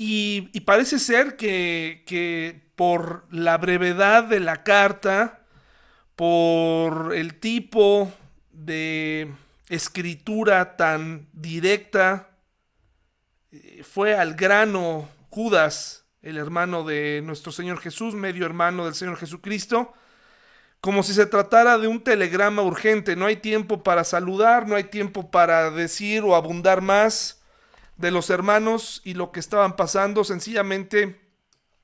Y, parece ser que, que por la brevedad de la carta, por el tipo de escritura tan directa, eh, fue al grano Judas, el hermano de nuestro Señor Jesús, medio hermano del Señor Jesucristo, como si se tratara de un telegrama urgente. No hay tiempo para saludar, no hay tiempo para decir o abundar más de los hermanos y lo que estaban pasando. Sencillamente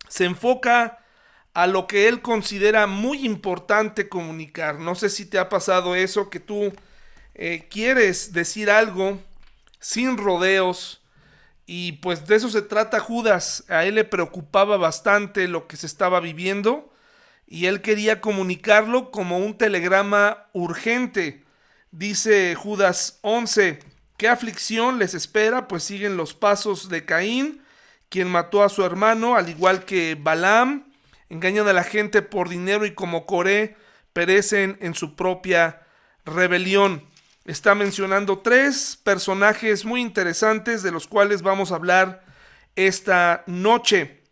se enfoca a lo que él considera muy importante comunicar. No sé si te ha pasado eso, que tú eh, quieres decir algo sin rodeos. Y pues de eso se trata Judas. A él le preocupaba bastante lo que se estaba viviendo y él quería comunicarlo como un telegrama urgente. Dice Judas 11, ¿qué aflicción les espera? Pues siguen los pasos de Caín, quien mató a su hermano, al igual que Balaam, engañan a la gente por dinero y como Coré perecen en su propia rebelión. Está mencionando tres personajes muy interesantes de los cuales vamos a hablar esta noche.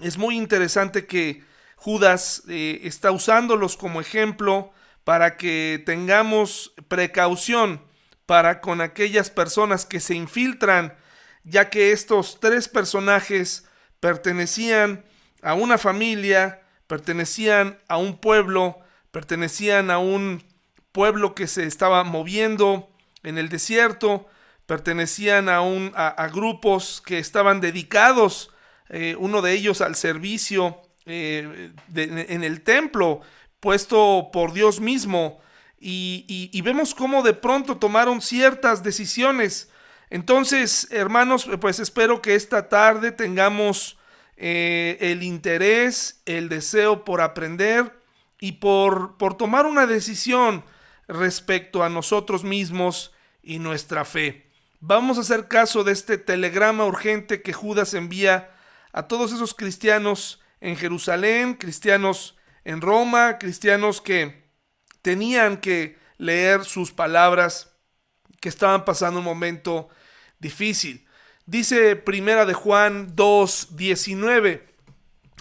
Es muy interesante que Judas eh, está usándolos como ejemplo para que tengamos precaución para con aquellas personas que se infiltran, ya que estos tres personajes pertenecían a una familia, pertenecían a un pueblo, pertenecían a un pueblo que se estaba moviendo en el desierto, pertenecían a, un, a, grupos que estaban dedicados, eh, uno de ellos al servicio eh, en el templo puesto por Dios mismo y, vemos cómo de pronto tomaron ciertas decisiones. Entonces, hermanos, pues espero que esta tarde tengamos eh, el interés, el deseo por aprender y por, por tomar una decisión respecto a nosotros mismos y nuestra fe. Vamos a hacer caso de este telegrama urgente que Judas envía a todos esos cristianos en Jerusalén, cristianos en Roma, cristianos que tenían que leer sus palabras, que estaban pasando un momento difícil. Dice Primera de Juan 2:19,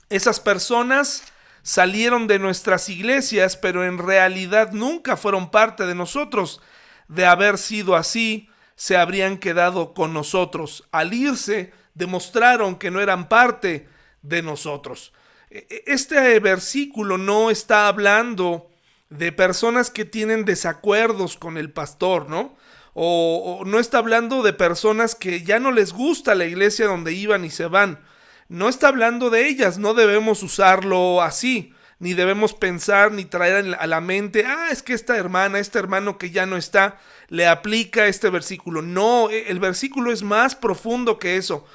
esas personas salieron de nuestras iglesias, pero en realidad nunca fueron parte de nosotros. De haber sido así, se habrían quedado con nosotros. Al irse, demostraron que no eran parte de nosotros. E, e, este versículo no está hablando de personas que tienen desacuerdos con el pastor, ¿no? O, no está hablando de personas que ya no les gusta la iglesia donde iban y se van. No está hablando de ellas, no debemos usarlo así, ni debemos pensar ni traer a la mente, ah, es que esta hermana, este hermano que ya no está, le aplica este versículo. No, e, el versículo es más profundo que eso.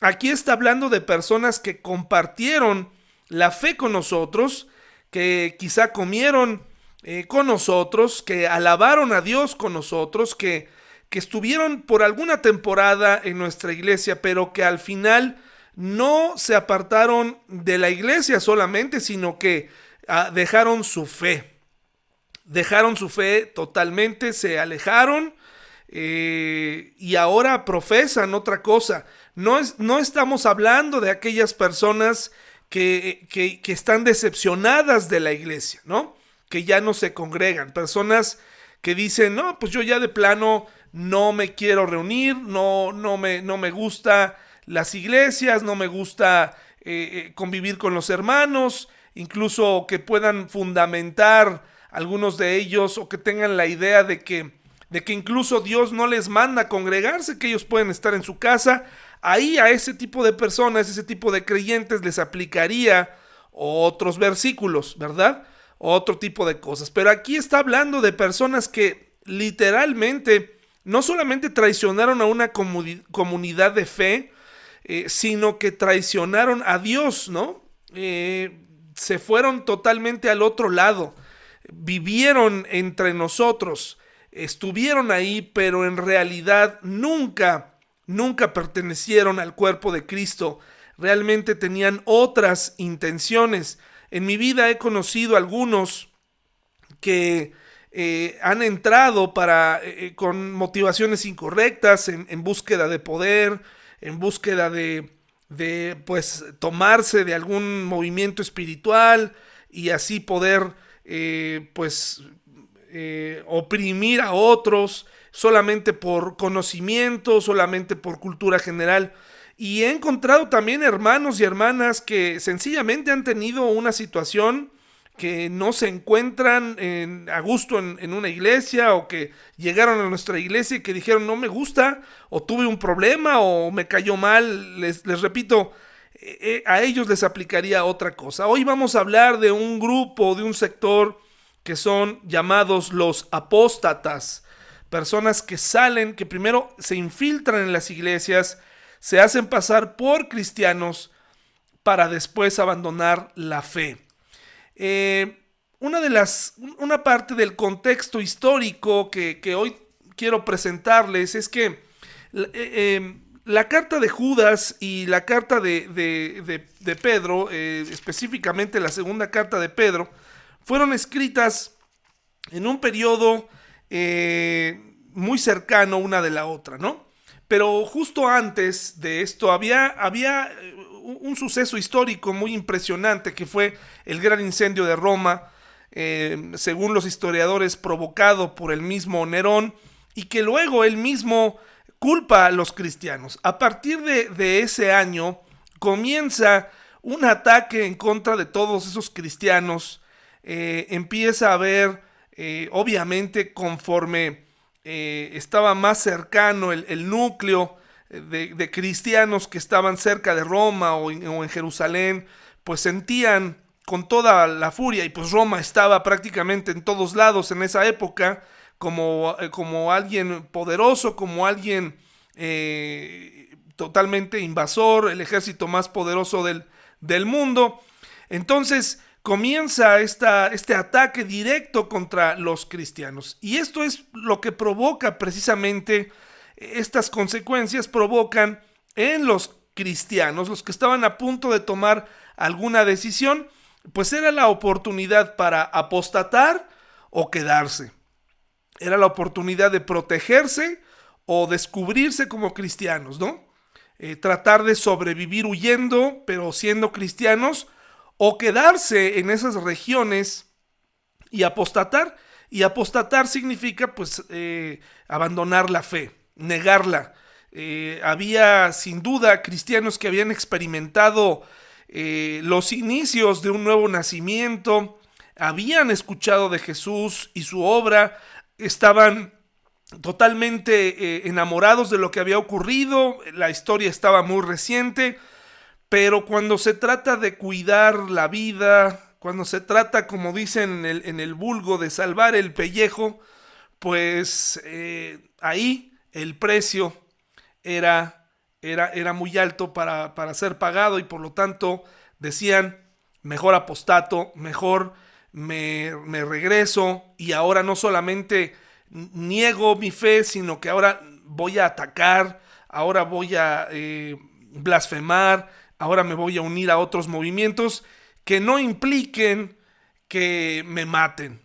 Aquí está hablando de personas que compartieron la fe con nosotros, que quizá comieron eh, con nosotros, que alabaron a Dios con nosotros, que, que estuvieron por alguna temporada en nuestra iglesia, pero que al final no se apartaron de la iglesia solamente, sino que ah, dejaron su fe. Dejaron su fe totalmente, se alejaron eh, y ahora profesan otra cosa. No, es, no estamos hablando de aquellas personas que, que, están decepcionadas de la iglesia, ¿no? Que ya no se congregan. Personas que dicen, no, pues yo ya de plano no me quiero reunir, no, no, me, no me gusta las iglesias, no me gusta eh, eh, convivir con los hermanos, incluso que puedan fundamentar algunos de ellos o que tengan la idea de que, de que incluso Dios no les manda congregarse, que ellos pueden estar en su casa ahí a ese tipo de personas, ese tipo de creyentes les aplicaría otros versículos, ¿verdad? Otro tipo de cosas. Pero aquí está hablando de personas que literalmente no solamente traicionaron a una comunidad de fe, eh, sino que traicionaron a Dios, ¿no? Eh, se fueron totalmente al otro lado, vivieron entre nosotros, estuvieron ahí, pero en realidad nunca nunca pertenecieron al cuerpo de Cristo, realmente tenían otras intenciones. En mi vida he conocido algunos que eh, han entrado para, eh, con motivaciones incorrectas, en, búsqueda de poder, en búsqueda de, de pues tomarse de algún movimiento espiritual y así poder eh, pues eh, oprimir a otros solamente por conocimiento, solamente por cultura general. Y he encontrado también hermanos y hermanas que sencillamente han tenido una situación que no se encuentran a gusto en, una iglesia o que llegaron a nuestra iglesia y que dijeron no me gusta o tuve un problema o me cayó mal. Les, repito, eh, eh, a ellos les aplicaría otra cosa. Hoy vamos a hablar de un grupo, de un sector que son llamados los apóstatas. Personas que salen, que primero se infiltran en las iglesias, se hacen pasar por cristianos para después abandonar la fe. Eh, una de las, una parte del contexto histórico que, hoy quiero presentarles es que eh, eh, la carta de Judas y la carta de, Pedro, específicamente la segunda carta de Pedro, fueron escritas en un periodo muy cercano una de la otra, ¿no? Pero justo antes de esto había, había un suceso histórico muy impresionante que fue el gran incendio de Roma, eh, según los historiadores, provocado por el mismo Nerón y que luego él mismo culpa a los cristianos. A partir de, ese año comienza un ataque en contra de todos esos cristianos. Eh, empieza a haber, eh, obviamente, conforme estaba más cercano el núcleo de, cristianos que estaban cerca de Roma o en, Jerusalén, pues sentían con toda la furia, y pues Roma estaba prácticamente en todos lados en esa época, como, eh, como alguien poderoso, como alguien eh, totalmente invasor, el ejército más poderoso del, del mundo. Entonces comienza esta, este ataque directo contra los cristianos. Y esto es lo que provoca precisamente estas consecuencias provocan en los cristianos, los que estaban a punto de tomar alguna decisión, pues era la oportunidad para apostatar o quedarse. Era la oportunidad de protegerse o descubrirse como cristianos, ¿no? Eh, tratar de sobrevivir huyendo, pero siendo cristianos, o quedarse en esas regiones y apostatar. Y apostatar significa, pues, eh, abandonar la fe negarla. Eh, había sin duda cristianos que habían experimentado eh, los inicios de un nuevo nacimiento, habían escuchado de Jesús y su obra, estaban totalmente enamorados de lo que había ocurrido, la historia estaba muy reciente, pero cuando se trata de cuidar la vida, cuando se trata, como dicen en el, en el vulgo, de salvar el pellejo, pues ahí el precio era, era, era muy alto para, ser pagado y por lo tanto decían, mejor apostato, mejor me, regreso y ahora no solamente niego mi fe, sino que ahora voy a atacar, ahora voy a eh, blasfemar, ahora me voy a unir a otros movimientos que no impliquen que me maten.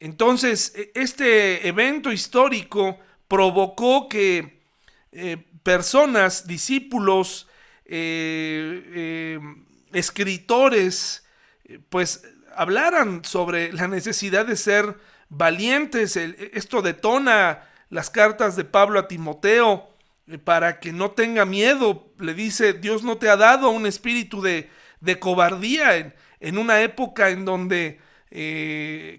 Entonces, e, este evento histórico provocó que eh, personas, discípulos, eh, eh, escritores, pues hablaran sobre la necesidad de ser valientes. esto detona las cartas de Pablo a Timoteo para que no tenga miedo. Le dice, Dios no te ha dado un espíritu de, cobardía en, en, una época en donde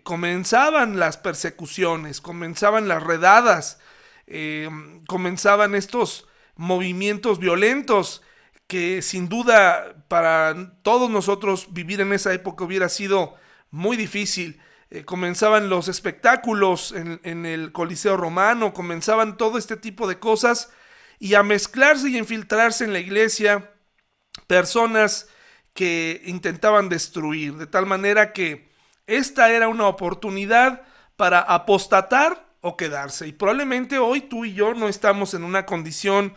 comenzaban las persecuciones, comenzaban las redadas, eh, comenzaban estos movimientos violentos que sin duda para todos nosotros vivir en esa época hubiera sido muy difícil. Eh, comenzaban los espectáculos en, en, el Coliseo Romano, comenzaban todo este tipo de cosas y a mezclarse y infiltrarse en la iglesia personas que intentaban destruir, de tal manera que esta era una oportunidad para apostatar o quedarse. Y probablemente hoy tú y yo no estamos en una condición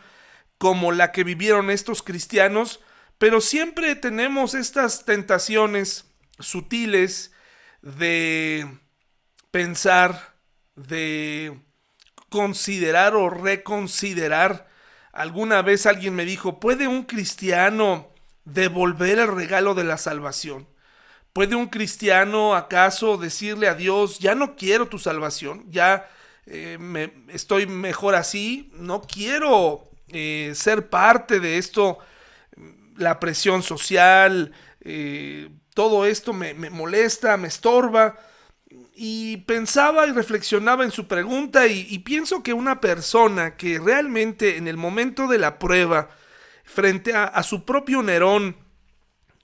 como la que vivieron estos cristianos, pero siempre tenemos estas tentaciones sutiles de pensar, de considerar o reconsiderar Alguna vez alguien me dijo, ¿puede un cristiano devolver el regalo de la salvación? ¿Puede un cristiano acaso decirle a Dios, ya no quiero tu salvación, ya eh, me, estoy mejor así, no quiero eh, ser parte de esto, la presión social, eh, todo esto me, molesta, me estorba? Y pensaba y reflexionaba en su pregunta y, pienso que una persona que realmente en el momento de la prueba, frente a su propio Nerón,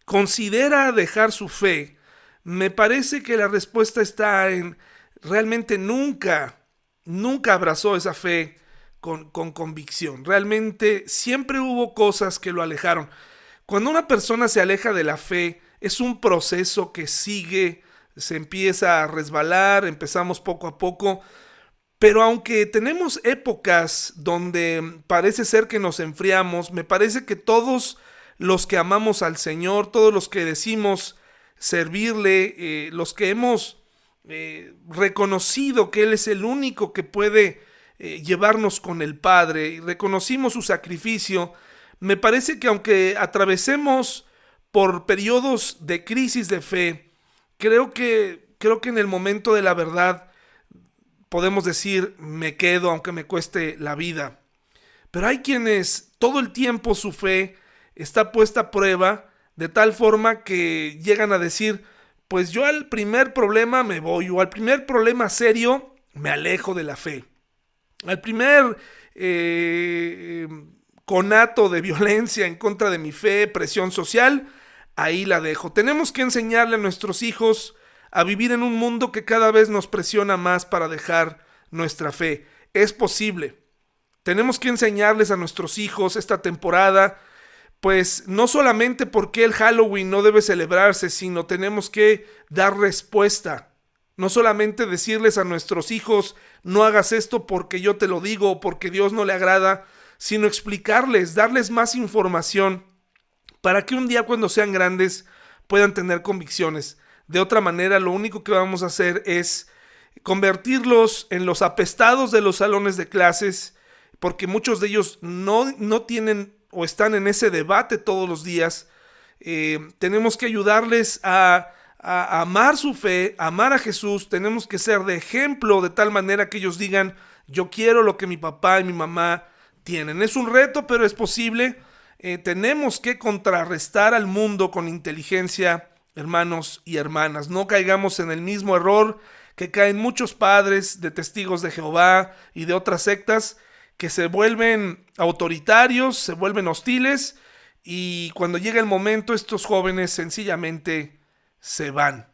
considera dejar su fe, me parece que la respuesta está en realmente nunca, nunca abrazó esa fe con, con, convicción. Realmente siempre hubo cosas que lo alejaron. Cuando una persona se aleja de la fe, es un proceso que sigue, se empieza a resbalar, empezamos poco a poco, pero aunque tenemos épocas donde parece ser que nos enfriamos, me parece que todos los que amamos al Señor, todos los que decimos servirle, eh, los que hemos eh, reconocido que Él es el único que puede eh, llevarnos con el Padre y reconocimos su sacrificio, me parece que aunque atravesemos por periodos de crisis de fe, creo que, creo que en el momento de la verdad podemos decir me quedo aunque me cueste la vida. Pero hay quienes todo el tiempo su fe está puesta a prueba de tal forma que llegan a decir, pues yo al primer problema me voy o al primer problema serio me alejo de la fe. Al primer eh, conato de violencia en contra de mi fe, presión social, ahí la dejo. Tenemos que enseñarle a nuestros hijos a vivir en un mundo que cada vez nos presiona más para dejar nuestra fe. Es posible. Tenemos que enseñarles a nuestros hijos esta temporada pues no solamente porque el Halloween no debe celebrarse, sino tenemos que dar respuesta. No solamente decirles a nuestros hijos, no hagas esto porque yo te lo digo o porque Dios no le agrada, sino explicarles, darles más información para que un día cuando sean grandes puedan tener convicciones. De otra manera, lo único que vamos a hacer es convertirlos en los apestados de los salones de clases, porque muchos de ellos no, no tienen o están en ese debate todos los días, eh, tenemos que ayudarles a, amar su fe, amar a Jesús, tenemos que ser de ejemplo de tal manera que ellos digan, yo quiero lo que mi papá y mi mamá tienen. Es un reto, pero es posible. Eh, tenemos que contrarrestar al mundo con inteligencia, hermanos y hermanas. No caigamos en el mismo error que caen muchos padres de testigos de Jehová y de otras sectas que se vuelven autoritarios, se vuelven hostiles y cuando llega el momento estos jóvenes sencillamente se van.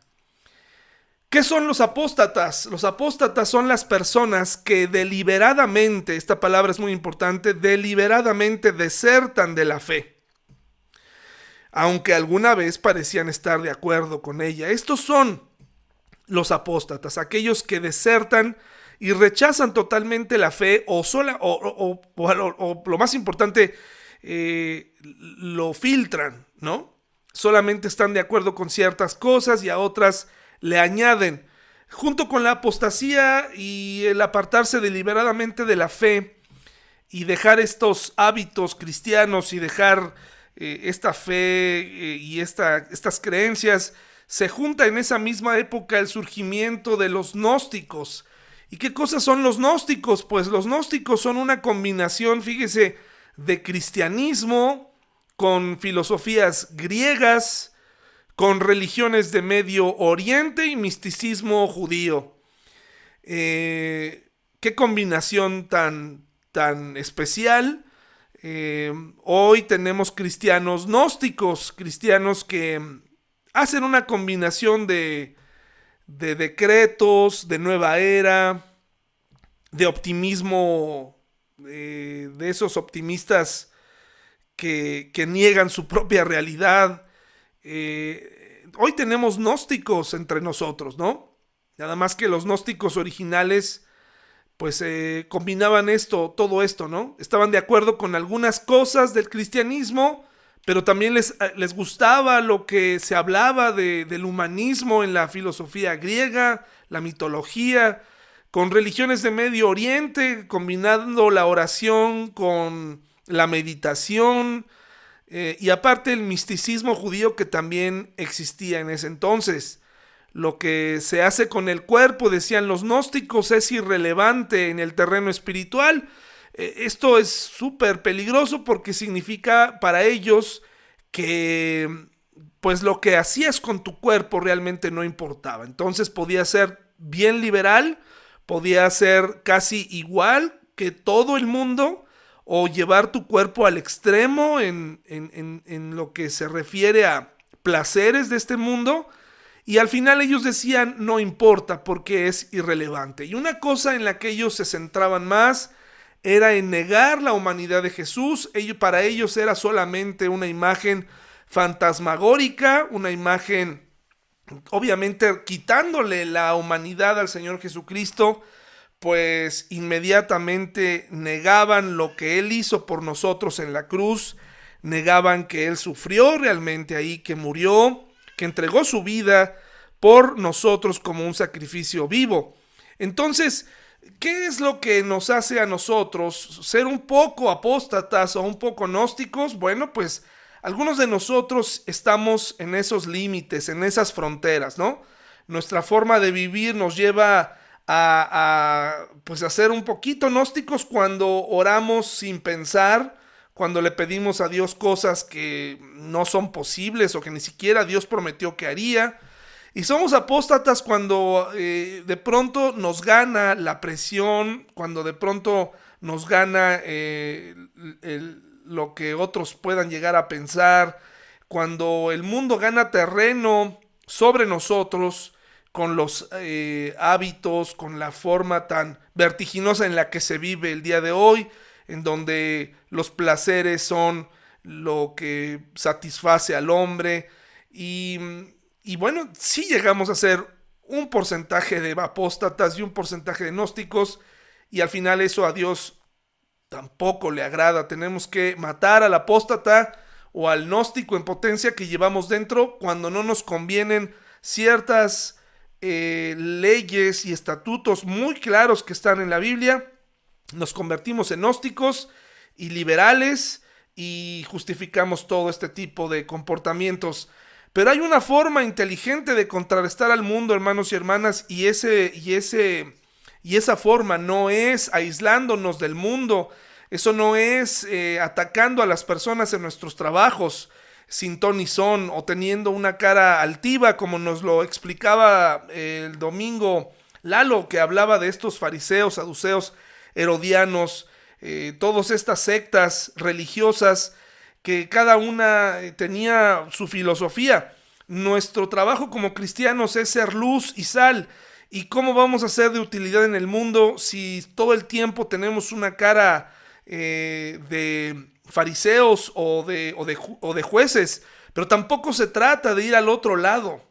¿Qué son los apóstatas? Los apóstatas son las personas que deliberadamente, esta palabra es muy importante, deliberadamente desertan de la fe, aunque alguna vez parecían estar de acuerdo con ella. Estos son los apóstatas, aquellos que desertan y rechazan totalmente la fe o, lo más importante, eh, lo filtran, ¿no? Solamente están de acuerdo con ciertas cosas y a otras le añaden. Junto con la apostasía y el apartarse deliberadamente de la fe y dejar estos hábitos cristianos y dejar eh, esta fe eh, y esta, estas creencias, se junta en esa misma época el surgimiento de los gnósticos, ¿Y qué cosas son los gnósticos? Pues los gnósticos son una combinación, fíjese, de cristianismo con filosofías griegas, con religiones de Medio Oriente y misticismo judío. Eh, qué combinación tan, tan especial. Eh, hoy tenemos cristianos gnósticos, cristianos que hacen una combinación de de decretos, de nueva era, de optimismo, eh, de esos optimistas que, niegan su propia realidad. Eh, hoy tenemos gnósticos entre nosotros, ¿no? Nada más que los gnósticos originales, pues eh, combinaban esto, todo esto, ¿no? Estaban de acuerdo con algunas cosas del cristianismo, pero también les, eh, les gustaba lo que se hablaba de, del humanismo en la filosofía griega, la mitología, con religiones de Medio Oriente, combinando la oración con la meditación eh, y aparte el misticismo judío que también existía en ese entonces. Lo que se hace con el cuerpo, decían los gnósticos, es irrelevante en el terreno espiritual. Eh, esto es súper peligroso porque significa para ellos que pues lo que hacías con tu cuerpo realmente no importaba. Entonces podía ser bien liberal, podía ser casi igual que todo el mundo o llevar tu cuerpo al extremo en, en, lo que se refiere a placeres de este mundo. Y al final ellos decían, no importa porque es irrelevante. Y una cosa en la que ellos se centraban más era en negar la humanidad de Jesús. para ellos era solamente una imagen fantasmagórica, una imagen obviamente quitándole la humanidad al Señor Jesucristo, pues inmediatamente negaban lo que Él hizo por nosotros en la cruz, negaban que Él sufrió realmente ahí, que murió, que entregó su vida por nosotros como un sacrificio vivo. Entonces, ¿qué es lo que nos hace a nosotros ser un poco apóstatas o un poco gnósticos? Bueno, pues algunos de nosotros estamos en esos límites, en esas fronteras, ¿no? Nuestra forma de vivir nos lleva a, pues a ser un poquito gnósticos cuando oramos sin pensar, cuando le pedimos a Dios cosas que no son posibles o que ni siquiera Dios prometió que haría. Y somos apóstatas cuando eh, de pronto nos gana la presión, cuando de pronto nos gana eh, lo que otros puedan llegar a pensar, cuando el mundo gana terreno sobre nosotros, con los eh, hábitos, con la forma tan vertiginosa en la que se vive el día de hoy, en donde los placeres son lo que satisface al hombre. Y, y bueno, si llegamos a ser un porcentaje de apóstatas y un porcentaje de gnósticos, y al final eso a Dios tampoco le agrada. Tenemos que matar al apóstata o al gnóstico en potencia que llevamos dentro cuando no nos convienen ciertas eh, leyes y estatutos muy claros que están en la Biblia. Nos convertimos en gnósticos y liberales y justificamos todo este tipo de comportamientos. Pero hay una forma inteligente de contrarrestar al mundo, hermanos y hermanas, y ese, y ese y esa forma no es aislándonos del mundo, eso no es eh, atacando a las personas en nuestros trabajos sin ton y son o teniendo una cara altiva como nos lo explicaba eh, el domingo Lalo que hablaba de estos fariseos, saduceos, herodianos, eh, todas estas sectas religiosas que cada una tenía su filosofía. Nuestro trabajo como cristianos es ser luz y sal ¿Y cómo vamos a ser de utilidad en el mundo si todo el tiempo tenemos una cara eh, de fariseos o de, o, de, o de jueces? Pero tampoco se trata de ir al otro lado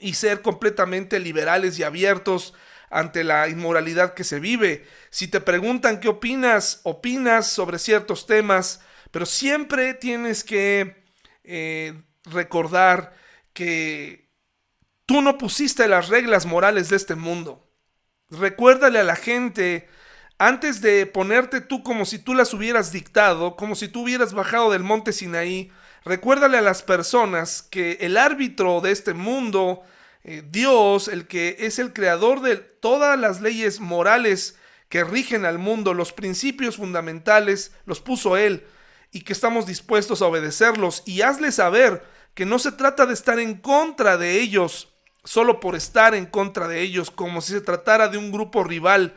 y ser completamente liberales y abiertos ante la inmoralidad que se vive. Si te preguntan qué opinas, opinas sobre ciertos temas, pero siempre tienes que eh, recordar que Tú no pusiste las reglas morales de este mundo. Recuérdale a la gente, antes de ponerte tú como si tú las hubieras dictado, como si tú hubieras bajado del monte Sinaí, recuérdale a las personas que el árbitro de este mundo, eh, Dios, el que es el creador de todas las leyes morales que rigen al mundo, los principios fundamentales, los puso Él y que estamos dispuestos a obedecerlos. Y hazle saber que no se trata de estar en contra de ellos, solo por estar en contra de ellos, como si se tratara de un grupo rival.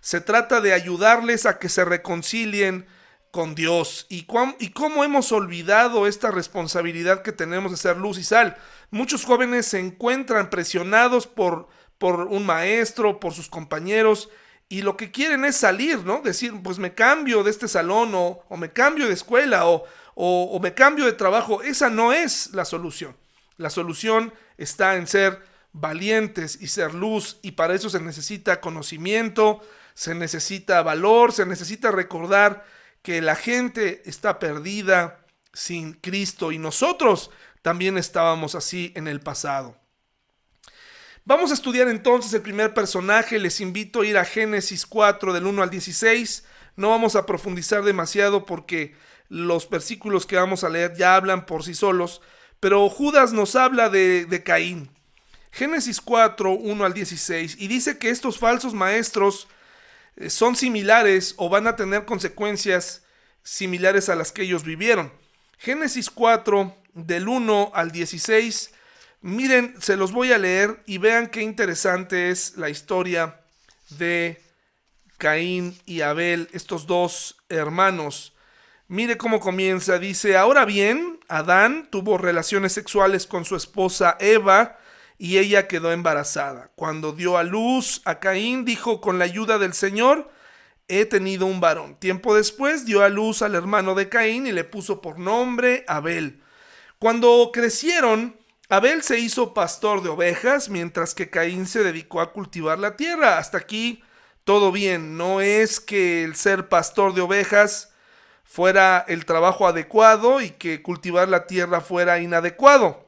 Se trata de ayudarles a que se reconcilien con Dios. ¿Y, y cómo hemos olvidado esta responsabilidad que tenemos de ser luz y sal? Muchos jóvenes se encuentran presionados por, por un maestro, por sus compañeros, y lo que quieren es salir, ¿no? Decir, pues me cambio de este salón o, o me cambio de escuela o, o me cambio de trabajo. Esa no es la solución. La solución está en ser valientes y ser luz y para eso se necesita conocimiento, se necesita valor, se necesita recordar que la gente está perdida sin Cristo y nosotros también estábamos así en el pasado. Vamos a estudiar entonces el primer personaje, les invito a ir a Génesis 4 del 1 al 16, No vamos a profundizar demasiado porque los versículos que vamos a leer ya hablan por sí solos, pero Judas nos habla de, de Caín. Génesis 4, 1 al 16, y dice que estos falsos maestros son similares o van a tener consecuencias similares a las que ellos vivieron. Génesis 4, del 1 al 16, miren, se los voy a leer y vean qué interesante es la historia de Caín y Abel, estos dos hermanos. Mire cómo comienza, dice, ahora bien, Adán tuvo relaciones sexuales con su esposa Eva y ella quedó embarazada. Cuando dio a luz a Caín, dijo, con la ayuda del Señor, he tenido un varón. Tiempo después dio a luz al hermano de Caín y le puso por nombre Abel. Cuando crecieron, Abel se hizo pastor de ovejas, mientras que Caín se dedicó a cultivar la tierra. Hasta aquí todo bien. No es que el ser pastor de ovejas fuera el trabajo adecuado y que cultivar la tierra fuera inadecuado.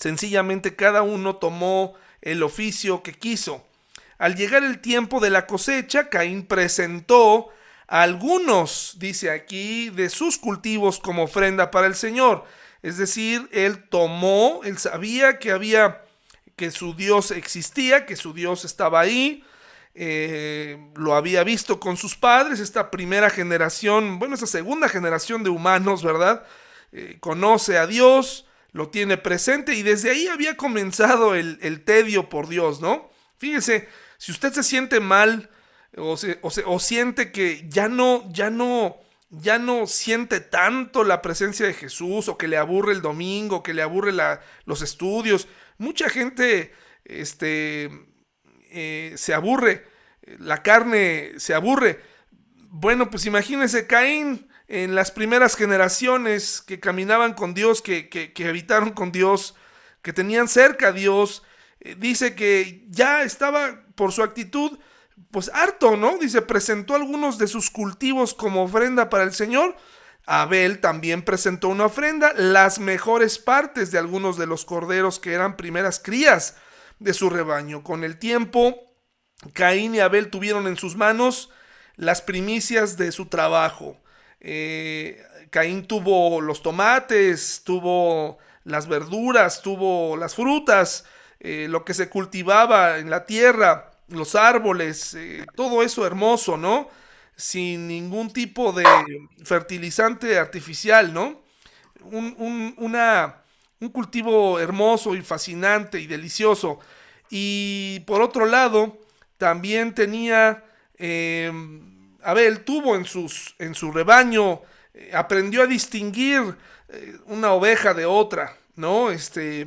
Sencillamente cada uno tomó el oficio que quiso. Al llegar el tiempo de la cosecha, Caín presentó a algunos, dice aquí, de sus cultivos como ofrenda para el Señor. Es decir, él tomó, él sabía que había, que su Dios existía, que su Dios estaba ahí, eh, lo había visto con sus padres, esta primera generación, bueno, esta segunda generación de humanos, ¿verdad? Eh, conoce a Dios, lo tiene presente y desde ahí había comenzado el, tedio por Dios, ¿no? Fíjese, si usted se siente mal o, o, siente que ya no, ya no, ya no siente tanto la presencia de Jesús o que le aburre el domingo, que le aburre la, los estudios. Mucha gente este, eh, se aburre, la carne se aburre. Bueno, pues imagínese Caín en las primeras generaciones que caminaban con Dios, que, que, habitaron con Dios, que tenían cerca a Dios. Eh, dice que ya estaba por su actitud pues harto, ¿no? Dice, presentó algunos de sus cultivos como ofrenda para el Señor. Abel también presentó una ofrenda, las mejores partes de algunos de los corderos que eran primeras crías de su rebaño. Con el tiempo, Caín y Abel tuvieron en sus manos las primicias de su trabajo. Eh, Caín tuvo los tomates, tuvo las verduras, tuvo las frutas, eh, lo que se cultivaba en la tierra los árboles, eh, todo eso hermoso, ¿no? Sin ningún tipo de fertilizante artificial, ¿no? Un, un cultivo hermoso y fascinante y delicioso. Y por otro lado, también tenía, em, Abel tuvo en, sus, en su rebaño, eh, aprendió a distinguir eh, una oveja de otra, ¿no? Este,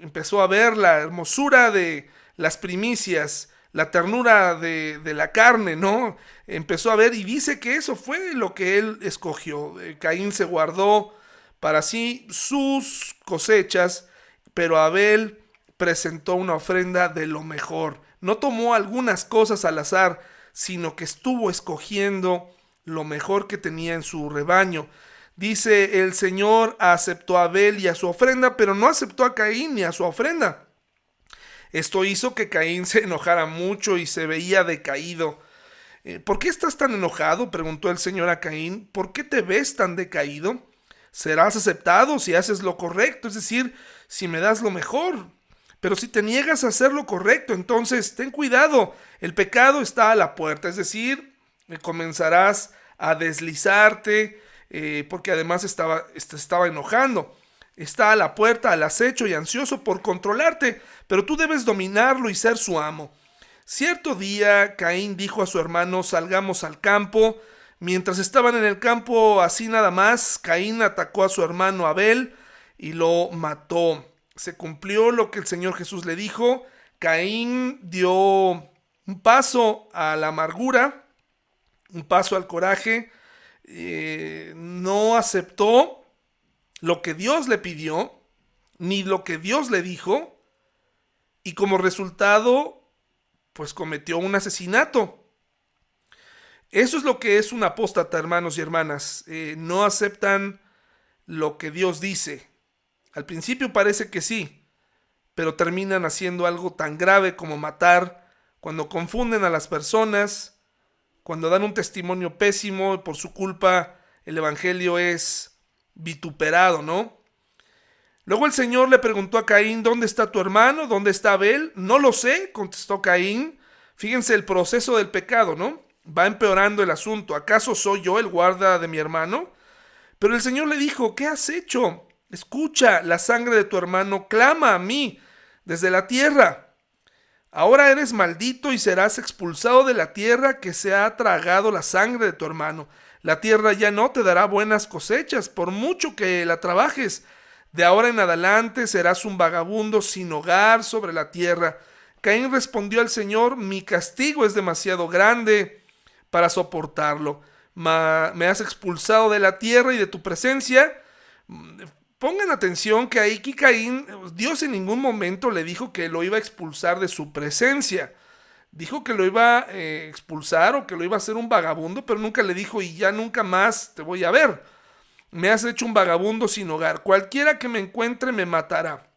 empezó a ver la hermosura de las primicias, la ternura de, la carne, ¿no? Empezó a ver y dice que eso fue lo que él escogió. Eh, Caín se guardó para sí sus cosechas, pero Abel presentó una ofrenda de lo mejor. No tomó algunas cosas al azar, sino que estuvo escogiendo lo mejor que tenía en su rebaño. Dice, el Señor aceptó a Abel y a su ofrenda, pero no aceptó a Caín ni a su ofrenda. Esto hizo que Caín se enojara mucho y se veía decaído. Eh, ¿Por qué estás tan enojado? preguntó el Señor a Caín. ¿Por qué te ves tan decaído? Serás aceptado si haces lo correcto, es decir, si me das lo mejor. Pero si te niegas a hacer lo correcto, entonces ten cuidado, el pecado está a la puerta, es decir, eh, comenzarás a deslizarte, eh, porque además estaba, estaba enojando está a la puerta al acecho y ansioso por controlarte, pero tú debes dominarlo y ser su amo. Cierto día Caín dijo a su hermano salgamos al campo. Mientras estaban en el campo así nada más, Caín atacó a su hermano Abel y lo mató. Se cumplió lo que el Señor Jesús le dijo. Caín dio un paso a la amargura, un paso al coraje, eh, no aceptó lo que Dios le pidió, ni lo que Dios le dijo, y como resultado, pues cometió un asesinato. Eso es lo que es un apóstata, hermanos y hermanas. Eh, no aceptan lo que Dios dice. Al principio parece que sí, pero terminan haciendo algo tan grave como matar cuando confunden a las personas, cuando dan un testimonio pésimo, por su culpa el Evangelio es vituperado, ¿no? Luego el Señor le preguntó a Caín, ¿dónde está tu hermano? ¿Dónde está Abel? No lo sé, contestó Caín. Fíjense el proceso del pecado, ¿no? Va empeorando el asunto. ¿Acaso soy yo el guarda de mi hermano? Pero el Señor le dijo, ¿qué has hecho? Escucha, la sangre de tu hermano clama a mí desde la tierra. Ahora eres maldito y serás expulsado de la tierra que se ha tragado la sangre de tu hermano. La tierra ya no te dará buenas cosechas, por mucho que la trabajes. De ahora en adelante serás un vagabundo sin hogar sobre la tierra. Caín respondió al Señor, mi castigo es demasiado grande para soportarlo. me has expulsado de la tierra y de tu presencia. Pongan atención que ahí Caín, Dios en ningún momento le dijo que lo iba a expulsar de su presencia. Dijo que lo iba a eh, expulsar o que lo iba a hacer un vagabundo, pero nunca le dijo y ya nunca más te voy a ver. Me has hecho un vagabundo sin hogar. Cualquiera que me encuentre me matará.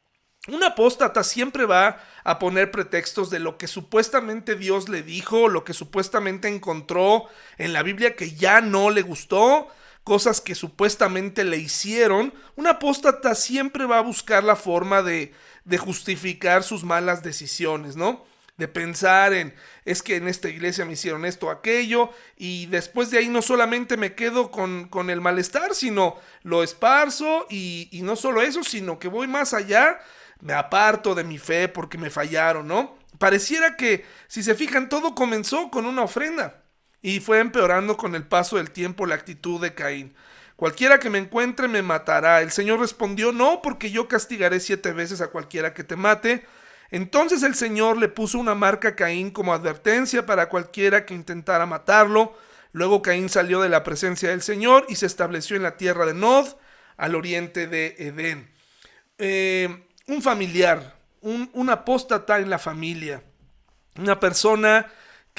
Un apóstata siempre va a poner pretextos de lo que supuestamente Dios le dijo, lo que supuestamente encontró en la Biblia que ya no le gustó, cosas que supuestamente le hicieron. Un apóstata siempre va a buscar la forma de, de justificar sus malas decisiones, ¿no? de pensar en, es que en esta iglesia me hicieron esto aquello, y después de ahí no solamente me quedo con, con el malestar, sino lo esparzo, y, y, no solo eso, sino que voy más allá me aparto de mi fe porque me fallaron, ¿no? Pareciera que, si se fijan, todo comenzó con una ofrenda y fue empeorando con el paso del tiempo la actitud de Caín. Cualquiera que me encuentre me matará. El Señor respondió, no, porque yo castigaré siete veces a cualquiera que te mate. Entonces el Señor le puso una marca a Caín como advertencia para cualquiera que intentara matarlo. Luego Caín salió de la presencia del Señor y se estableció en la tierra de Nod, al oriente de Edén. Eh, un familiar, un, apóstata en la familia, una persona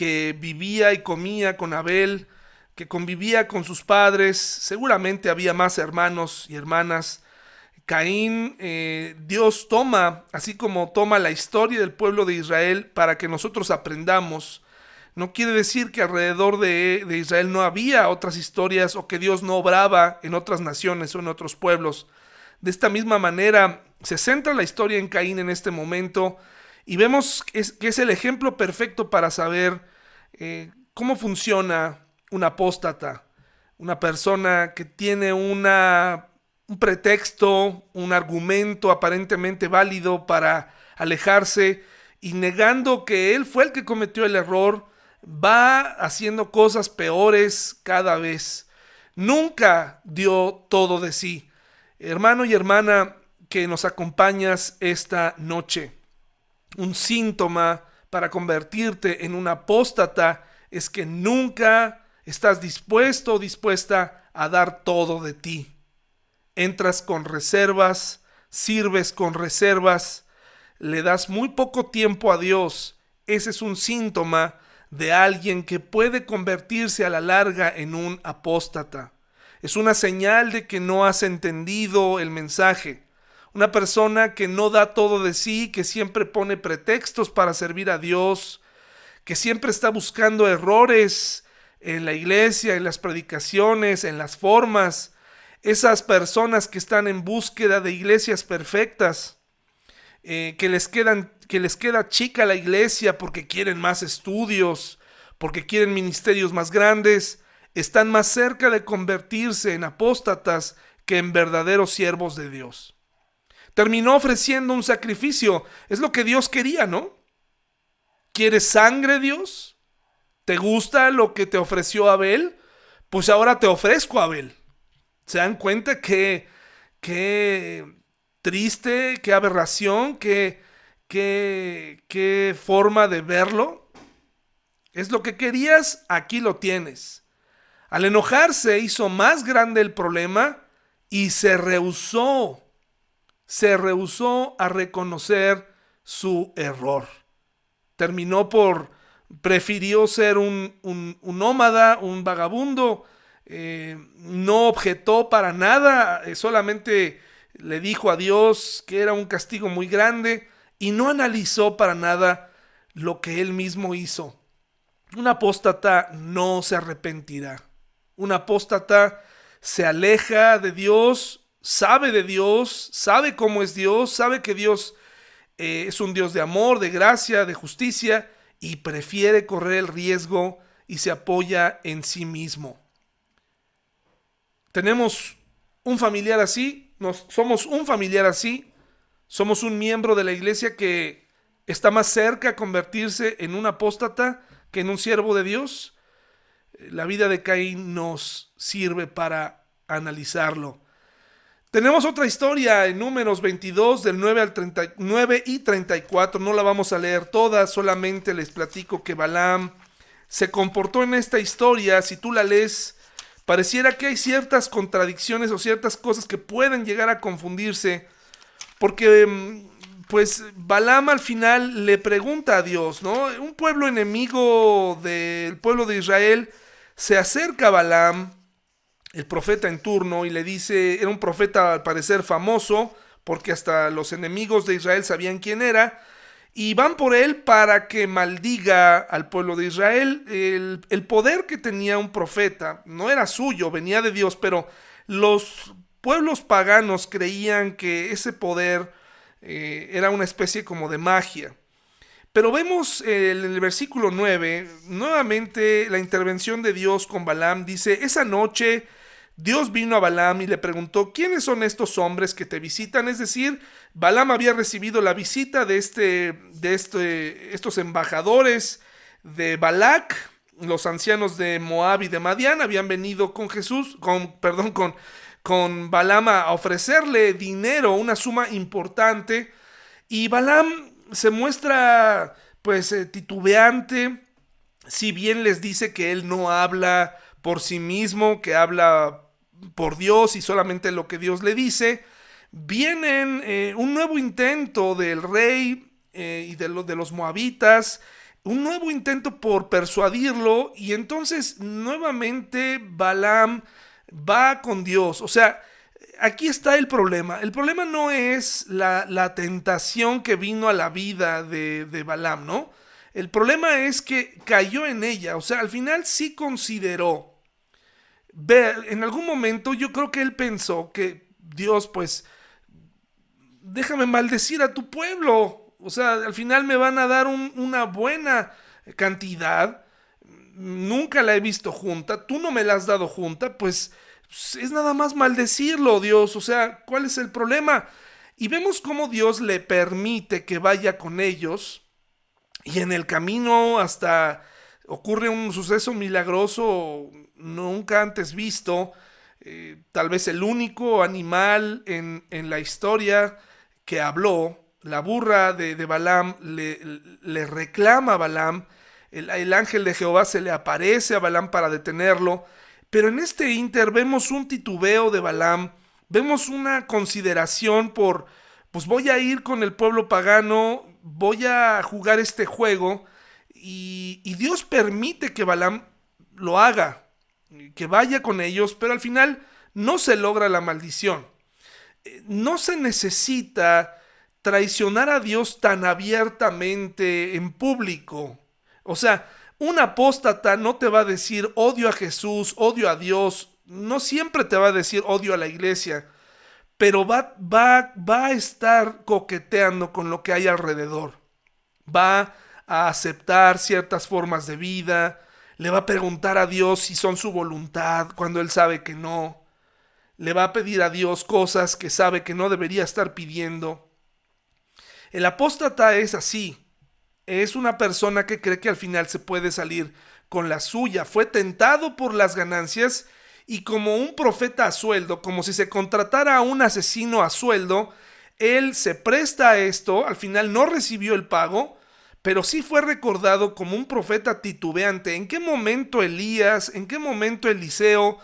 que vivía y comía con Abel, que convivía con sus padres, seguramente había más hermanos y hermanas. Caín, eh, Dios toma, así como toma la historia del pueblo de Israel para que nosotros aprendamos. No quiere decir que alrededor de, de Israel no había otras historias o que Dios no obraba en otras naciones o en otros pueblos. De esta misma manera, se centra la historia en Caín en este momento y vemos que es, el ejemplo perfecto para saber eh, cómo funciona un apóstata, una persona que tiene un pretexto, un argumento aparentemente válido para alejarse y negando que él fue el que cometió el error, va haciendo cosas peores cada vez. Nunca dio todo de sí. Hermano y hermana, que nos acompañas esta noche. Un síntoma para convertirte en un apóstata es que nunca estás dispuesto o dispuesta a dar todo de ti. Entras con reservas, sirves con reservas, le das muy poco tiempo a Dios. Ese es un síntoma de alguien que puede convertirse a la larga en un apóstata. Es una señal de que no has entendido el mensaje una persona que no da todo de sí, que siempre pone pretextos para servir a Dios, que siempre está buscando errores en la iglesia, en las predicaciones, en las formas. Esas personas que están en búsqueda de iglesias perfectas, eh, que, les quedan, que les queda chica la iglesia porque quieren más estudios, porque quieren ministerios más grandes, están más cerca de convertirse en apóstatas que en verdaderos siervos de Dios terminó ofreciendo un sacrificio. Es lo que Dios quería, ¿no? ¿Quieres sangre, Dios? ¿Te gusta lo que te ofreció Abel? Pues ahora te ofrezco a Abel. ¿Se dan cuenta que qué triste, qué aberración, qué, qué, qué forma de verlo? Es lo que querías, aquí lo tienes. Al enojarse hizo más grande el problema y se rehusó se rehusó a reconocer su error. Terminó por, prefirió ser un, un, nómada, un vagabundo, eh, no objetó para nada, eh, solamente le dijo a Dios que era un castigo muy grande y no analizó para nada lo que él mismo hizo. Un apóstata no se arrepentirá. Un apóstata se aleja de Dios, sabe de Dios, sabe cómo es Dios, sabe que Dios eh, es un Dios de amor, de gracia, de justicia, y prefiere correr el riesgo y se apoya en sí mismo. Tenemos un familiar así, nos, somos un familiar así, somos un miembro de la iglesia que está más cerca a convertirse en un apóstata que en un siervo de Dios. La vida de Caín nos sirve para analizarlo. Tenemos otra historia en números 22 del 9 al 39 y 34. No la vamos a leer toda, solamente les platico que Balaam se comportó en esta historia. Si tú la lees, pareciera que hay ciertas contradicciones o ciertas cosas que pueden llegar a confundirse. Porque mm, pues Balaam al final le pregunta a Dios, ¿no? Un pueblo enemigo del pueblo de Israel se acerca a Balaam el profeta en turno y le dice, era un profeta al parecer famoso, porque hasta los enemigos de Israel sabían quién era, y van por él para que maldiga al pueblo de Israel. El, poder que tenía un profeta no era suyo, venía de Dios, pero los pueblos paganos creían que ese poder eh, era una especie como de magia. Pero vemos en el versículo 9, nuevamente la intervención de Dios con Balaam, dice, esa noche Dios vino a Balaam y le preguntó, ¿quiénes son estos hombres que te visitan? Es decir, Balaam había recibido la visita de, este, de este, estos embajadores de Balac, los ancianos de Moab y de Madián habían venido con Jesús, con, perdón, con, con Balaam a ofrecerle dinero, una suma importante, y Balaam se muestra pues eh, titubeante, si bien les dice que él no habla por sí mismo, que habla por Dios y solamente lo que Dios le dice, vienen eh, un nuevo intento del rey eh, y de, los moabitas, un nuevo intento por persuadirlo y entonces nuevamente Balaam va con Dios. O sea, aquí está el problema. El problema no es la, tentación que vino a la vida de, de Balaam, ¿no? El problema es que cayó en ella. O sea, al final sí consideró en algún momento yo creo que él pensó que Dios, pues, déjame maldecir a tu pueblo. O sea, al final me van a dar una buena cantidad. Nunca la he visto junta. Tú no me la has dado junta. Pues es nada más maldecirlo, Dios. O sea, ¿cuál es el problema? Y vemos cómo Dios le permite que vaya con ellos. Y en el camino hasta ocurre un suceso milagroso nunca antes visto, eh, tal vez el único animal en, la historia que habló, la burra de, de Balaam le, le, reclama a Balaam, el, el, ángel de Jehová se le aparece a Balaam para detenerlo, pero en este inter vemos un titubeo de Balaam, vemos una consideración por, pues voy a ir con el pueblo pagano, voy a jugar este juego, y, y Dios permite que Balaam lo haga que vaya con ellos, pero al final no se logra la maldición. Eh, no se necesita traicionar a Dios tan abiertamente en público. O sea, un apóstata no te va a decir odio a Jesús, odio a Dios, no siempre te va a decir odio a la iglesia, pero va, va, va a estar coqueteando con lo que hay alrededor. Va a aceptar ciertas formas de vida, le va a preguntar a Dios si son su voluntad cuando él sabe que no. Le va a pedir a Dios cosas que sabe que no debería estar pidiendo. El apóstata es así. Es una persona que cree que al final se puede salir con la suya. Fue tentado por las ganancias y como un profeta a sueldo, como si se contratara a un asesino a sueldo, él se presta a esto, al final no recibió el pago, pero sí fue recordado como un profeta titubeante. ¿En qué momento Elías, en qué momento Eliseo,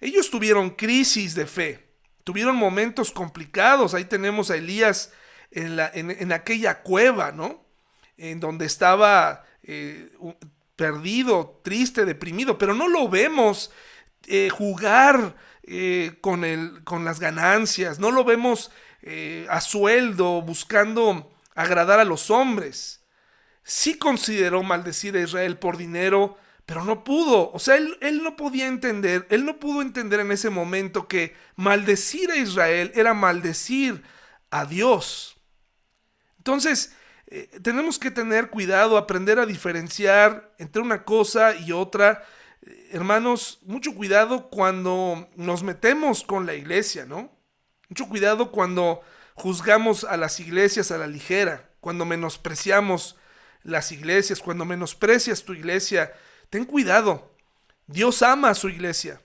ellos tuvieron crisis de fe, tuvieron momentos complicados. Ahí tenemos a Elías en, en, aquella cueva, ¿no? En donde estaba eh, perdido, triste, deprimido, pero no lo vemos eh, jugar eh, con, el, con las ganancias, no lo vemos a sueldo, buscando agradar a los hombres. Sí consideró maldecir a Israel por dinero, pero no pudo. O sea, él, él, no podía entender, él no pudo entender en ese momento que maldecir a Israel era maldecir a Dios. Entonces, eh, tenemos que tener cuidado, aprender a diferenciar entre una cosa y otra. Eh, hermanos, mucho cuidado cuando nos metemos con la iglesia, ¿no? Mucho cuidado cuando juzgamos a las iglesias a la ligera, cuando menospreciamos las iglesias, cuando menosprecias tu iglesia. Ten cuidado. Dios ama a su iglesia.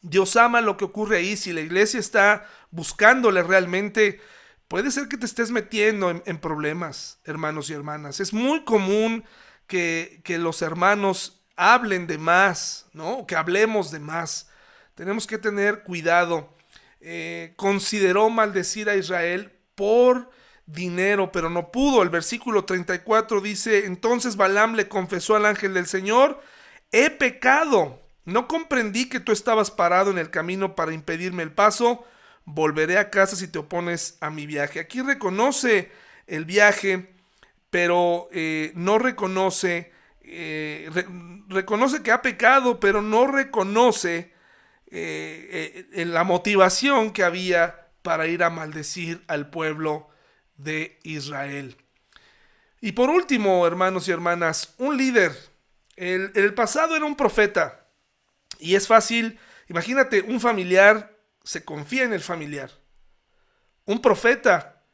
Dios ama lo que ocurre ahí. Si la iglesia está buscándole realmente puede ser que te estés metiendo en, problemas, hermanos y hermanas. Es muy común que, los hermanos hablen de más, ¿no? Que hablemos de más. Tenemos que tener cuidado. Eh, consideró maldecir a Israel por dinero, pero no pudo. El versículo 34 dice, entonces Balaam le confesó al ángel del Señor, he pecado, no comprendí que tú estabas parado en el camino para impedirme el paso, volveré a casa si te opones a mi viaje. Aquí reconoce el viaje, pero eh, no reconoce, eh, reconoce que ha pecado, pero no reconoce eh, la motivación que había para ir a maldecir al pueblo de Israel. Y por último, hermanos y hermanas, un líder. El, el pasado era un profeta. Y es fácil, imagínate un familiar se confía en el familiar. Un profeta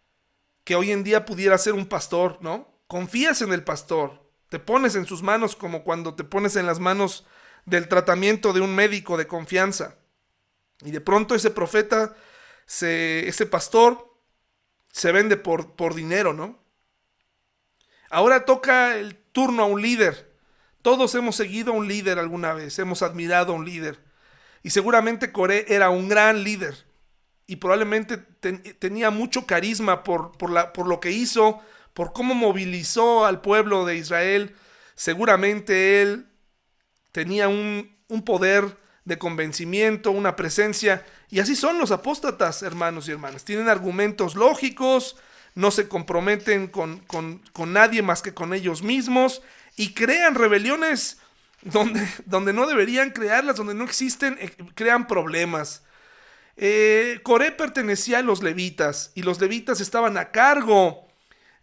que hoy en día pudiera ser un pastor, ¿no? Confías en el pastor, te pones en sus manos como cuando te pones en las manos del tratamiento de un médico de confianza. Y de pronto ese profeta, ese pastor, se vende por, por dinero, ¿no? Ahora toca el turno a un líder. Todos hemos seguido a un líder alguna vez, hemos admirado a un líder. Y seguramente Coré era un gran líder y probablemente tenía mucho carisma por, por, la, por lo que hizo, por cómo movilizó al pueblo de Israel. Seguramente él tenía un, un poder de convencimiento, una presencia. Y así son los apóstatas, hermanos y hermanas. Tienen argumentos lógicos, no se comprometen con, con, con nadie más que con ellos mismos y crean rebeliones donde, donde no deberían crearlas, donde no existen, eh, crean problemas. Eh, Coré pertenecía a los levitas y los levitas estaban a cargo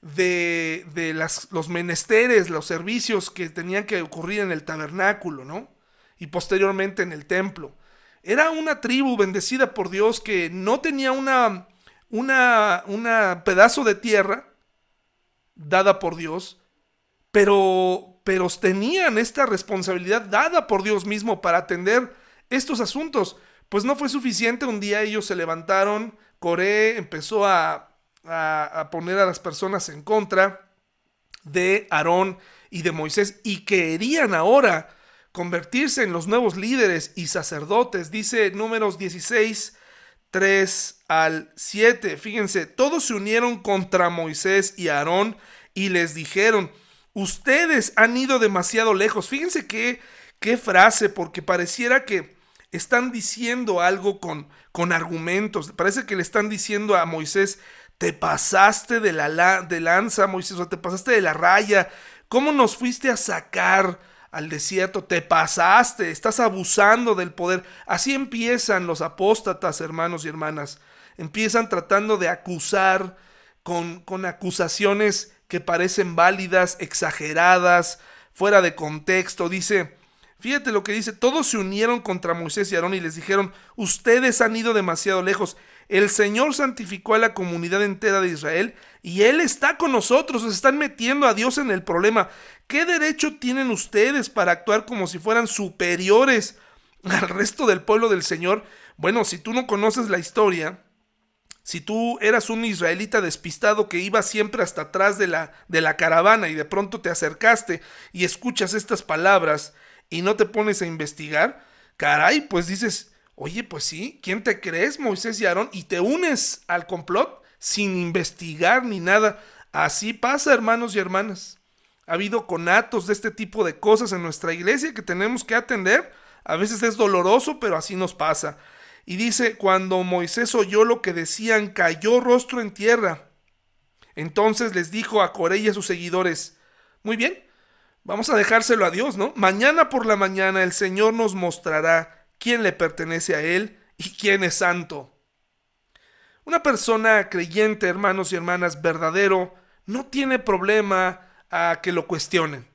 de, de las, los menesteres, los servicios que tenían que ocurrir en el tabernáculo, ¿no? Y posteriormente en el templo. Era una tribu bendecida por Dios que no tenía una, una, una pedazo de tierra dada por Dios, pero pero tenían esta responsabilidad dada por Dios mismo para atender estos asuntos. Pues no fue suficiente, un día ellos se levantaron, Coré empezó a, a, poner a las personas en contra de Aarón y de Moisés y querían ahora convertirse en los nuevos líderes y sacerdotes. Dice números 16, 3 al 7. Fíjense, todos se unieron contra Moisés y Aarón y les dijeron, ustedes han ido demasiado lejos. Fíjense qué, qué frase, porque pareciera que están diciendo algo con, con argumentos. Parece que le están diciendo a Moisés, te pasaste de la de lanza, Moisés, o te pasaste de la raya. ¿Cómo nos fuiste a sacar al desierto? Te pasaste, estás abusando del poder. Así empiezan los apóstatas, hermanos y hermanas. Empiezan tratando de acusar con, con acusaciones que parecen válidas, exageradas, fuera de contexto. Dice, fíjate lo que dice, todos se unieron contra Moisés y Aarón y les dijeron, ustedes han ido demasiado lejos. El Señor santificó a la comunidad entera de Israel y Él está con nosotros, están metiendo a Dios en el problema. ¿Qué derecho tienen ustedes para actuar como si fueran superiores al resto del pueblo del Señor? Bueno, si tú no conoces la historia, si tú eras un israelita despistado que iba siempre hasta atrás de la, de la caravana y de pronto te acercaste y escuchas estas palabras y no te pones a investigar, caray, pues dices, oye, pues sí, ¿quién te crees, Moisés y Aarón? Y te unes al complot sin investigar ni nada. Así pasa, hermanos y hermanas. Ha habido conatos de este tipo de cosas en nuestra iglesia que tenemos que atender. A veces es doloroso, pero así nos pasa. Y dice, cuando Moisés oyó lo que decían, cayó rostro en tierra. Entonces les dijo a Coré y a sus seguidores, Muy bien, vamos a dejárselo a Dios, ¿no? Mañana por la mañana el Señor nos mostrará quién le pertenece a Él y quién es santo. Una persona creyente, hermanos y hermanas, verdadero, no tiene problema a que lo cuestionen.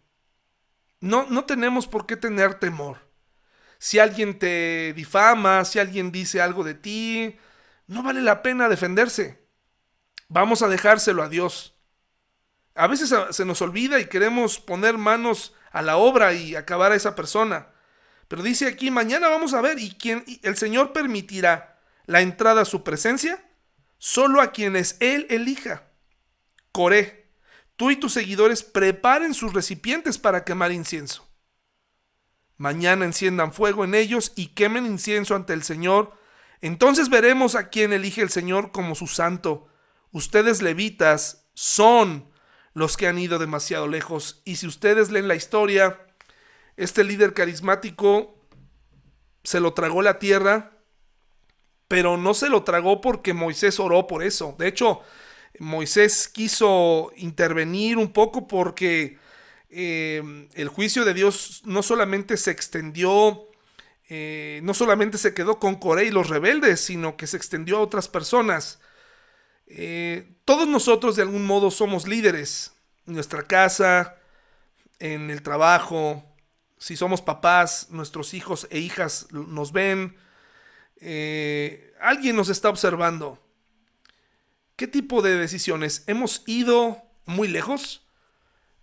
No, no tenemos por qué tener temor. Si alguien te difama, si alguien dice algo de ti, no vale la pena defenderse. Vamos a dejárselo a Dios. A veces se nos olvida y queremos poner manos a la obra y acabar a esa persona. Pero dice aquí, mañana vamos a ver y quién el Señor permitirá la entrada a su presencia solo a quienes Él elija. Coré, tú y tus seguidores preparen sus recipientes para quemar incienso. Mañana enciendan fuego en ellos y quemen incienso ante el Señor. Entonces veremos a quién elige el Señor como su santo. Ustedes levitas son los que han ido demasiado lejos. Y si ustedes leen la historia, este líder carismático se lo tragó la tierra, pero no se lo tragó porque Moisés oró por eso. De hecho, Moisés quiso intervenir un poco porque eh, el juicio de Dios no solamente se extendió, eh, no solamente se quedó con Coré y los rebeldes, sino que se extendió a otras personas. Eh, todos nosotros de algún modo somos líderes en nuestra casa, en el trabajo, si somos papás, nuestros hijos e hijas nos ven, alguien nos está observando. ¿Qué tipo de decisiones? ¿Hemos ido muy lejos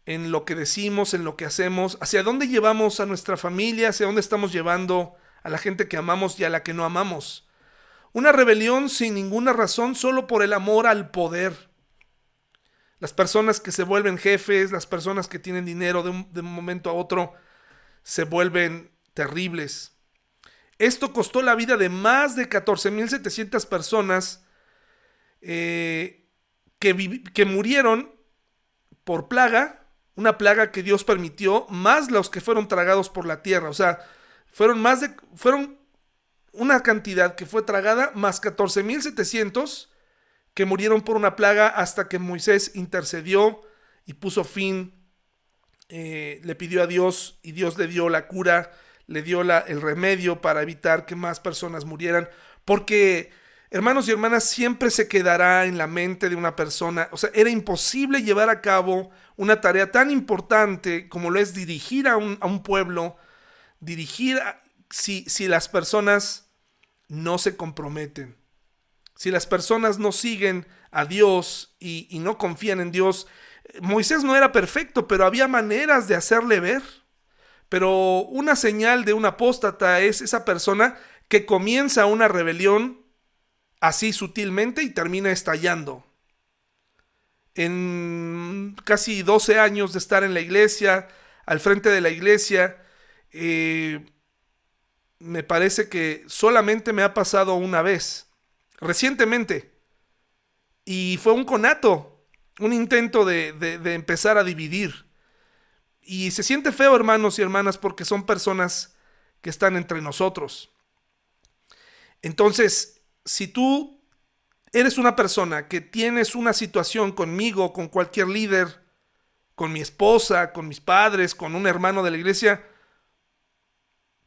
en lo que decimos, en lo que hacemos? ¿Hacia dónde llevamos a nuestra familia? ¿Hacia dónde estamos llevando a la gente que amamos y a la que no amamos? Una rebelión sin ninguna razón solo por el amor al poder. Las personas que se vuelven jefes, las personas que tienen dinero de un, momento a otro, se vuelven terribles. Esto costó la vida de más de 14.700 personas eh, que, que murieron por plaga, una plaga que Dios permitió, más los que fueron tragados por la tierra. O sea, fueron más de, fueron una cantidad que fue tragada más 14.700 que murieron por una plaga hasta que Moisés intercedió y puso fin, eh, le pidió a Dios y Dios le dio la cura, le dio la, el remedio para evitar que más personas murieran, porque hermanos y hermanas siempre se quedará en la mente de una persona, o sea, era imposible llevar a cabo una tarea tan importante como lo es dirigir a un, pueblo, dirigir si, si las personas no se comprometen. Si las personas no siguen a Dios y, no confían en Dios, Moisés no era perfecto, pero había maneras de hacerle ver. Pero una señal de un apóstata es esa persona que comienza una rebelión así sutilmente y termina estallando. En casi 12 años de estar en la iglesia, al frente de la iglesia, eh, me parece que solamente me ha pasado una vez, recientemente. Y fue un conato, un intento de, de, empezar a dividir. Y se siente feo, hermanos y hermanas, porque son personas que están entre nosotros. Entonces, si tú eres una persona que tienes una situación conmigo, con cualquier líder, con mi esposa, con mis padres, con un hermano de la iglesia,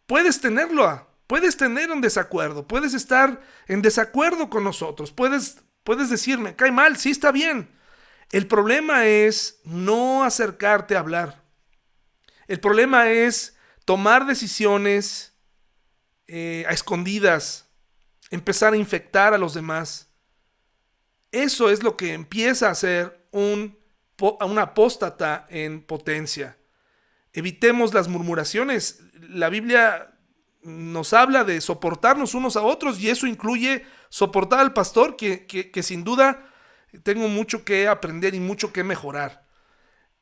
puedes tenerlo, puedes tener un desacuerdo, puedes estar en desacuerdo con nosotros, puedes, puedes decirme, cae mal, sí está bien. El problema es no acercarte a hablar. El problema es tomar decisiones eh, a escondidas, empezar a infectar a los demás. Eso es lo que empieza a ser un, un apóstata en potencia. Evitemos las murmuraciones. La Biblia nos habla de soportarnos unos a otros y eso incluye soportar al pastor que, sin duda tengo mucho que aprender y mucho que mejorar.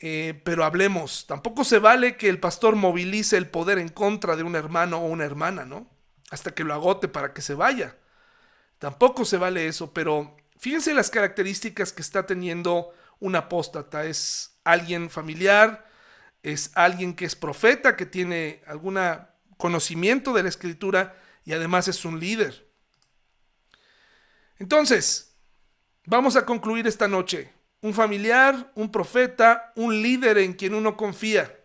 Eh, pero hablemos, tampoco se vale que el pastor movilice el poder en contra de un hermano o una hermana, ¿no? Hasta que lo agote para que se vaya. Tampoco se vale eso, pero fíjense las características que está teniendo un apóstata. Es alguien familiar, es alguien que es profeta, que tiene algún conocimiento de la escritura y además es un líder. Entonces, vamos a concluir esta noche. un familiar, un profeta, un líder en quien uno confía.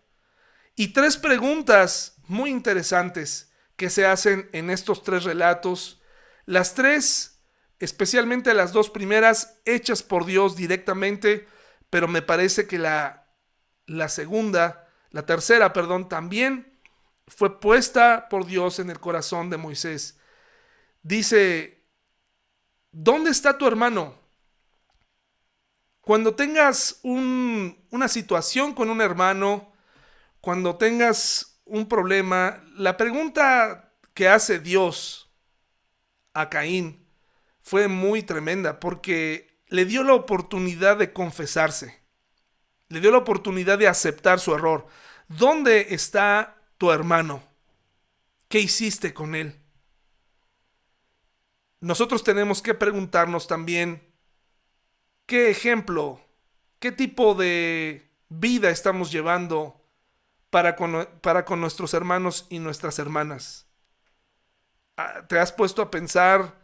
Y tres preguntas muy interesantes que se hacen en estos tres relatos. Las tres, especialmente las dos primeras, hechas por Dios directamente, pero me parece que la, la segunda, la tercera, perdón, también fue puesta por Dios en el corazón de Moisés. Dice, ¿dónde está tu hermano? Cuando tengas una situación con un hermano, cuando tengas un problema, la pregunta que hace Dios a Caín fue muy tremenda porque le dio la oportunidad de confesarse, le dio la oportunidad de aceptar su error. ¿Dónde está tu hermano? ¿Qué hiciste con él? Nosotros tenemos que preguntarnos también, ¿qué ejemplo, qué tipo de vida estamos llevando para con, nuestros hermanos y nuestras hermanas? Ah, ¿Te has puesto a pensar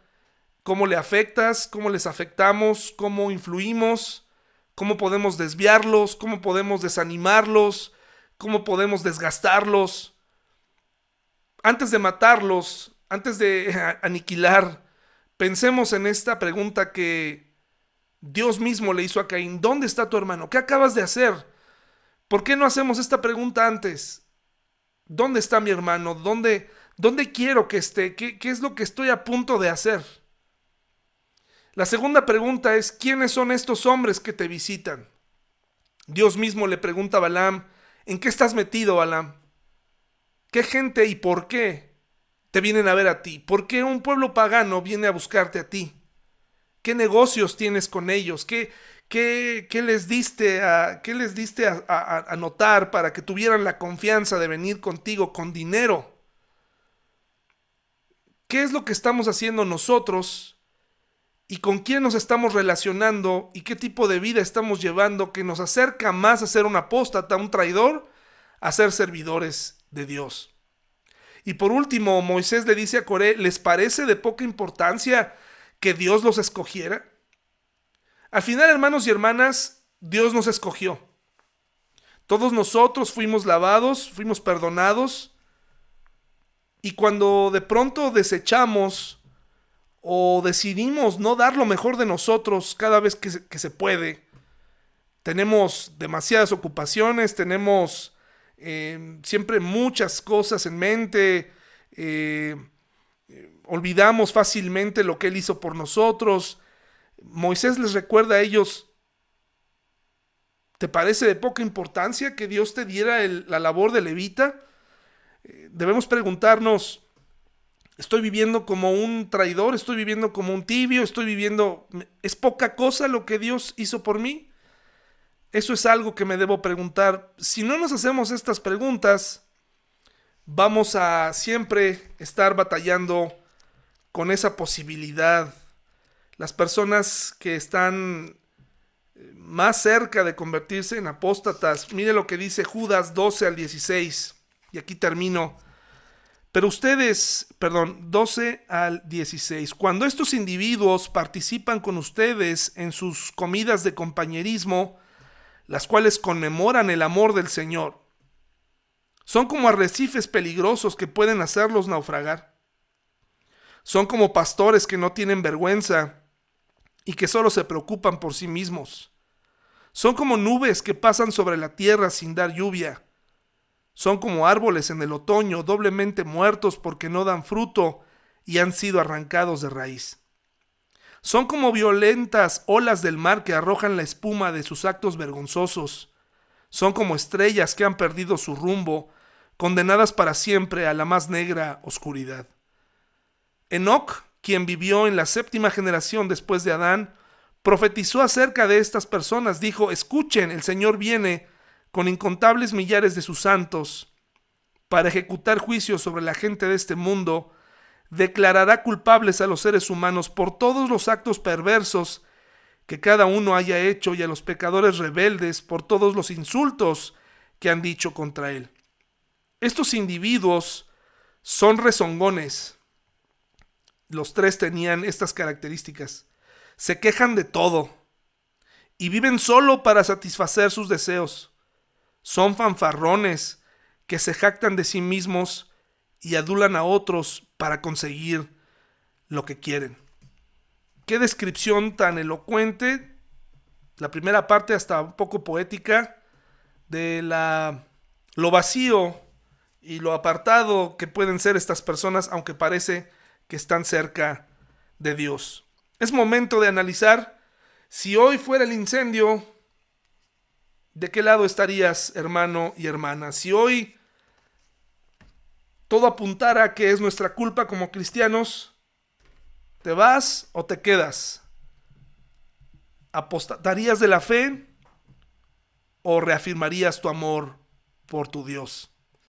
cómo le afectas, cómo les afectamos, cómo influimos, cómo podemos desviarlos, cómo podemos desanimarlos, cómo podemos desgastarlos? Antes de matarlos, antes de aniquilar, pensemos en esta pregunta que Dios mismo le hizo a Caín. ¿Dónde está tu hermano? ¿Qué acabas de hacer? ¿Por qué no hacemos esta pregunta antes? ¿Dónde está mi hermano? ¿Dónde, dónde quiero que esté? ¿Qué, ¿Qué es lo que estoy a punto de hacer? La segunda pregunta es, ¿quiénes son estos hombres que te visitan? Dios mismo le pregunta a Balaam, ¿en qué estás metido, Balaam? ¿Qué gente y por qué te vienen a ver a ti? ¿Por qué un pueblo pagano viene a buscarte a ti? ¿Qué negocios tienes con ellos? ¿Qué, ¿Qué, les diste, a, qué les diste a, notar para que tuvieran la confianza de venir contigo con dinero? ¿Qué es lo que estamos haciendo nosotros y con quién nos estamos relacionando y qué tipo de vida estamos llevando que nos acerca más a ser un apóstata, un traidor, a ser servidores de Dios? Y por último, Moisés le dice a Coré, ¿les parece de poca importancia que Dios los escogiera? Al final, hermanos y hermanas, Dios nos escogió. Todos nosotros fuimos lavados, fuimos perdonados. Y cuando de pronto desechamos o decidimos no dar lo mejor de nosotros cada vez que se, puede, tenemos demasiadas ocupaciones, tenemos eh, siempre muchas cosas en mente, eh, olvidamos fácilmente lo que Él hizo por nosotros, Moisés les recuerda a ellos, ¿te parece de poca importancia que Dios te diera la labor de levita? Eh, debemos preguntarnos, ¿estoy viviendo como un traidor? ¿Estoy viviendo como un tibio? ¿Estoy viviendo... ¿Es poca cosa lo que Dios hizo por mí? Eso es algo que me debo preguntar. Si no nos hacemos estas preguntas, vamos a siempre estar batallando con esa posibilidad las personas que están eh, más cerca de convertirse en apóstatas. Mire lo que dice Judas 12 al 16. Y aquí termino. Pero ustedes, perdón, 12 al 16. Cuando estos individuos participan con ustedes en sus comidas de compañerismo, las cuales conmemoran el amor del Señor, son como arrecifes peligrosos que pueden hacerlos naufragar. Son como pastores que no tienen vergüenza y que solo se preocupan por sí mismos. Son como nubes que pasan sobre la tierra sin dar lluvia. Son como árboles en el otoño doblemente muertos porque no dan fruto y han sido arrancados de raíz. Son como violentas olas del mar que arrojan la espuma de sus actos vergonzosos. Son como estrellas que han perdido su rumbo, condenadas para siempre a la más negra oscuridad. Enoch quien vivió en la séptima generación después de Adán, profetizó acerca de estas personas. Dijo, escuchen, el Señor viene con incontables millares de sus santos para ejecutar juicios sobre la gente de este mundo, declarará culpables a los seres humanos por todos los actos perversos que cada uno haya hecho y a los pecadores rebeldes por todos los insultos que han dicho contra él. Estos individuos son rezongones, los tres tenían estas características. Se quejan de todo y viven solo para satisfacer sus deseos. Son fanfarrones que se jactan de sí mismos y adulan a otros para conseguir lo que quieren. Qué descripción tan elocuente, la primera parte hasta un poco poética, de la, lo vacío y lo apartado que pueden ser estas personas, aunque parece que están cerca de Dios. Es momento de analizar si hoy fuera el incendio, ¿de qué lado estarías, hermano y hermana? Si hoy todo apuntara que es nuestra culpa como cristianos, ¿te vas o te quedas? ¿Apostarías de la fe o reafirmarías tu amor por tu Dios?